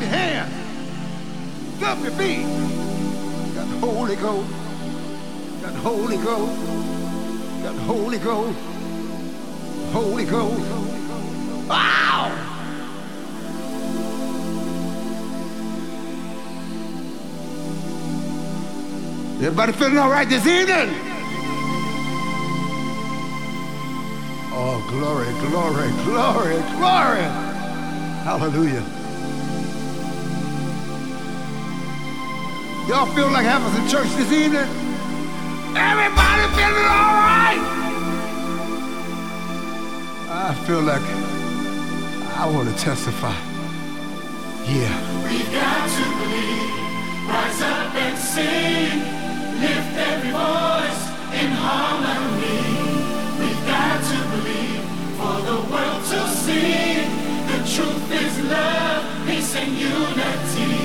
Clap your hands. Stomp your feet. Got the Holy Ghost. Got the Holy Ghost. Got the Holy Ghost. Holy Ghost. Wow! Everybody feeling all right this evening? Oh, glory, glory, glory, glory. Hallelujah. Y'all feel like having some church this evening? Everybody feeling all right? I feel like I want to testify. Yeah. We've got to believe, rise up and sing. Lift every voice in harmony. We've got to believe for the world to see. The truth is love, peace and unity.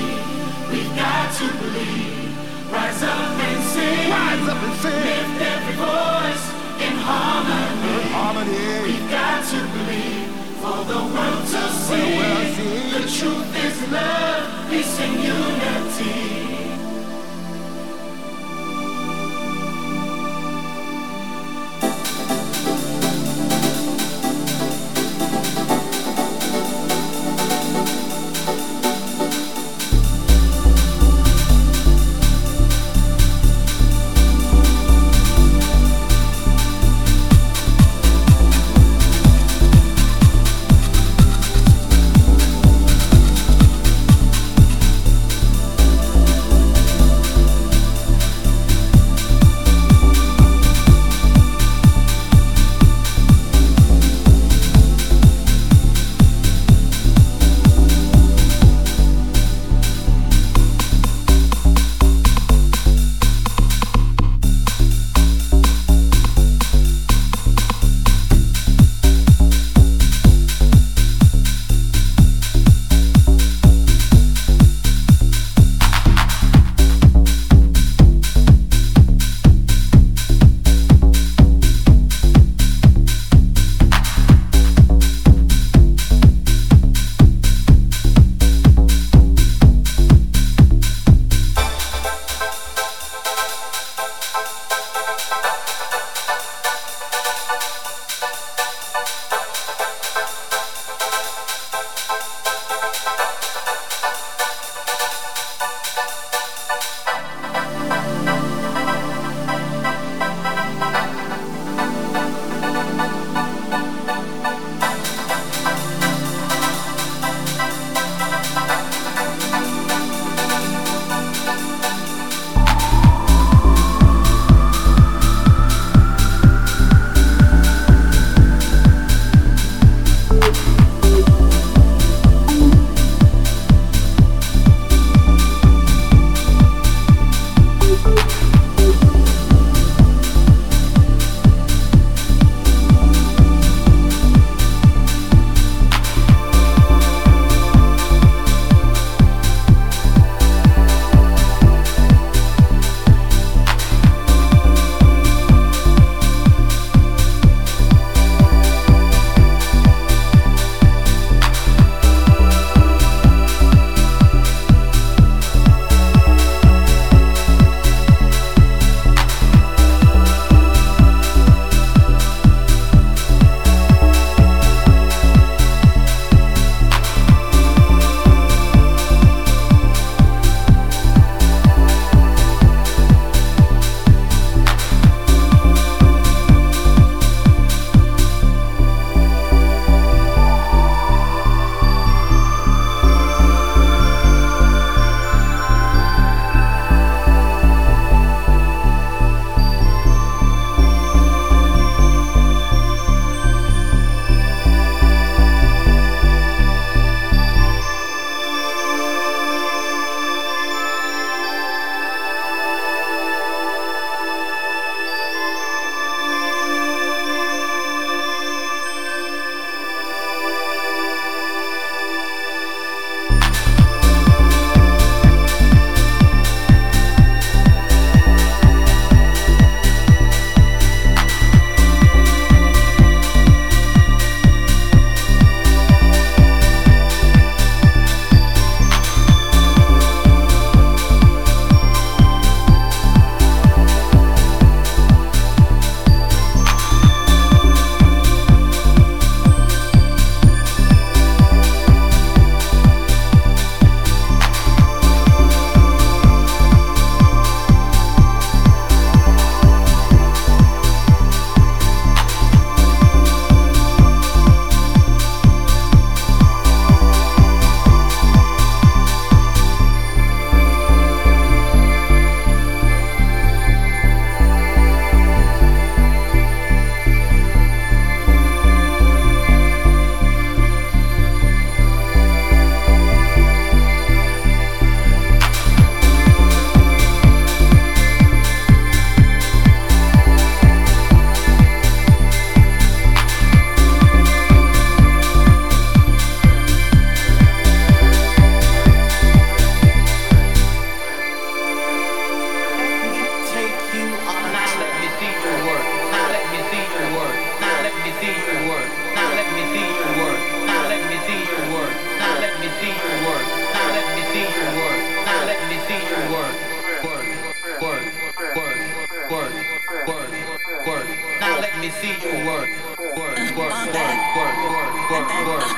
To believe. Rise up and sing. Rise up and sing. Lift every voice in harmony. Harmony. We've got to believe for the world to see. world see. The truth is love, peace and unity.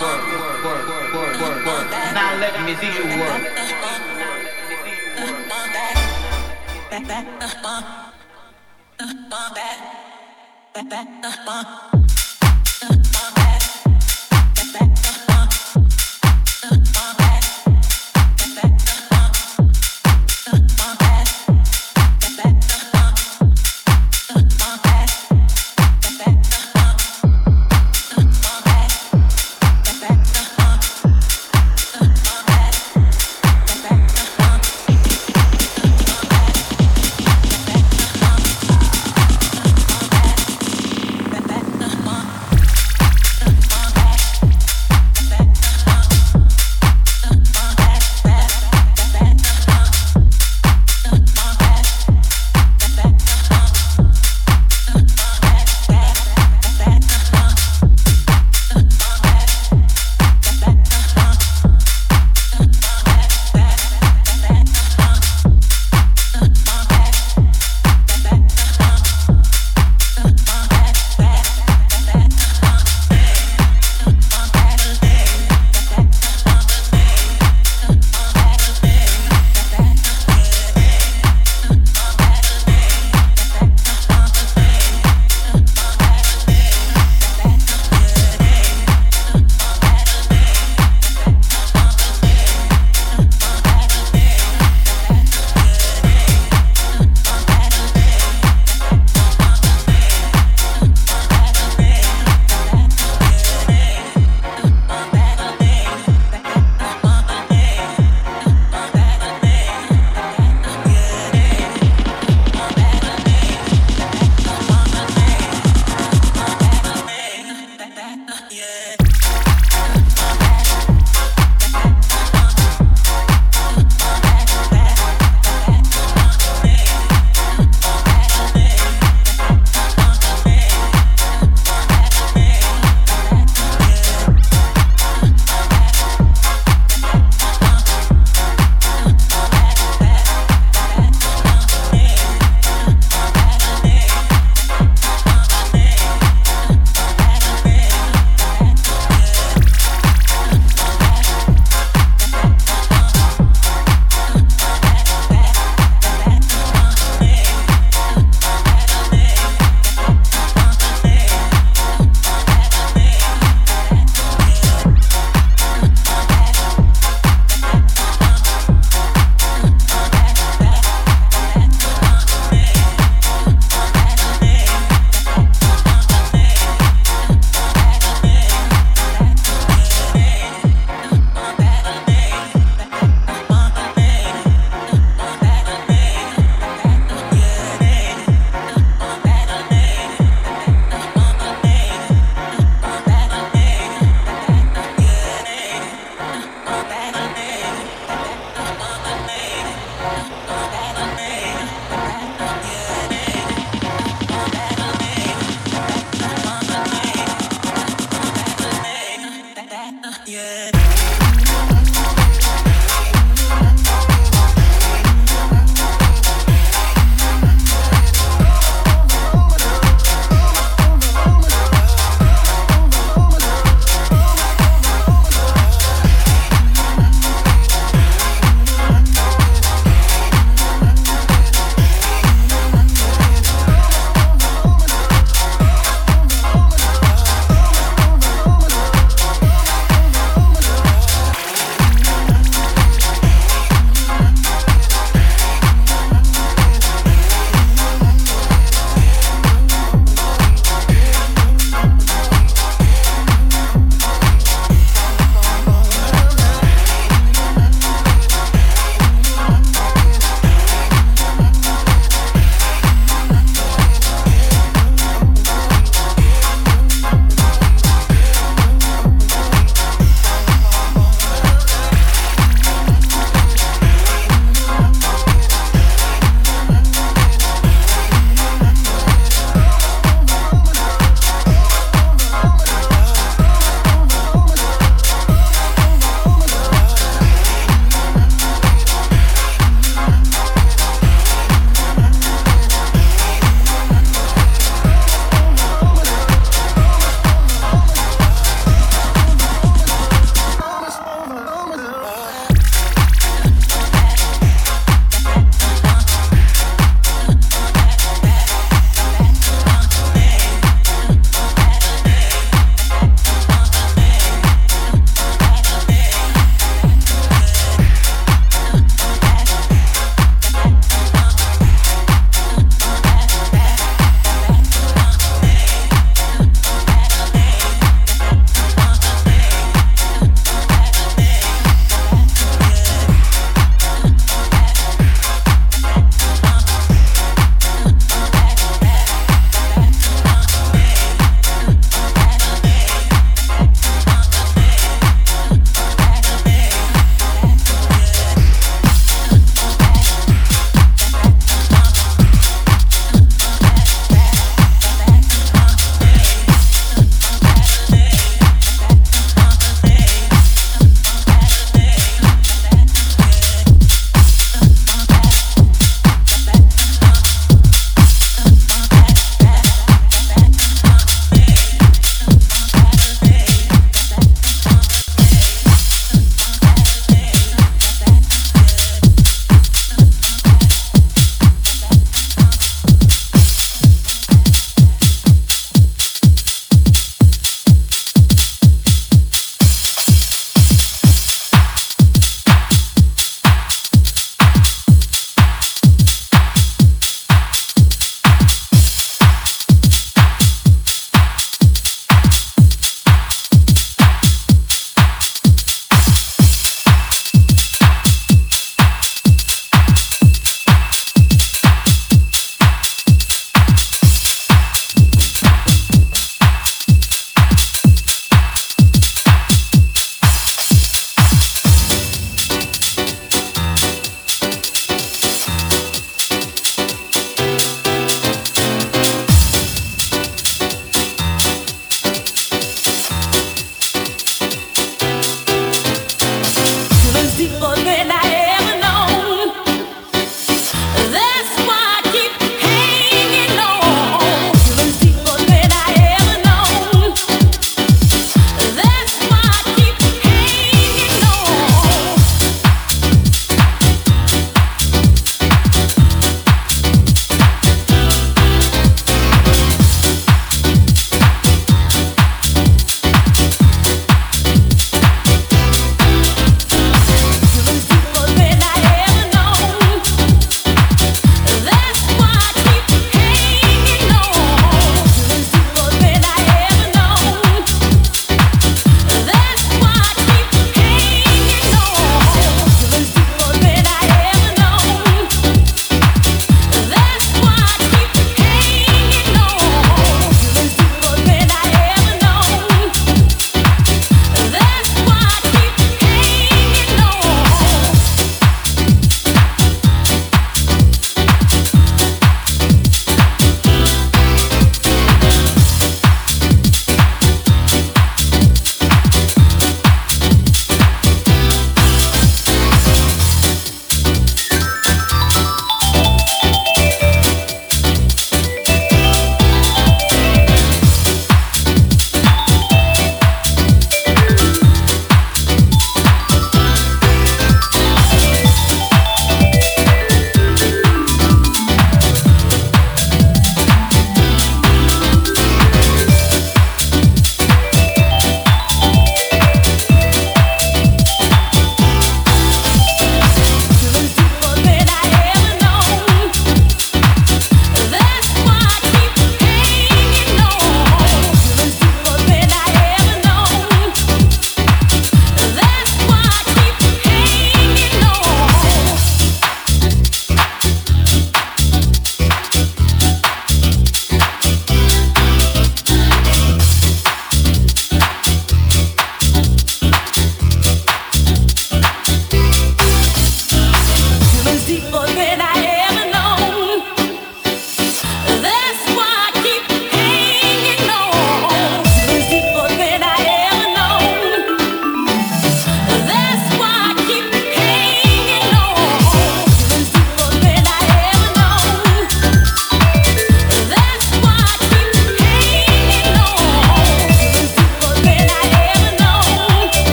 work, work, work, work, work, work. Now let me see you work. Back, back, back, back,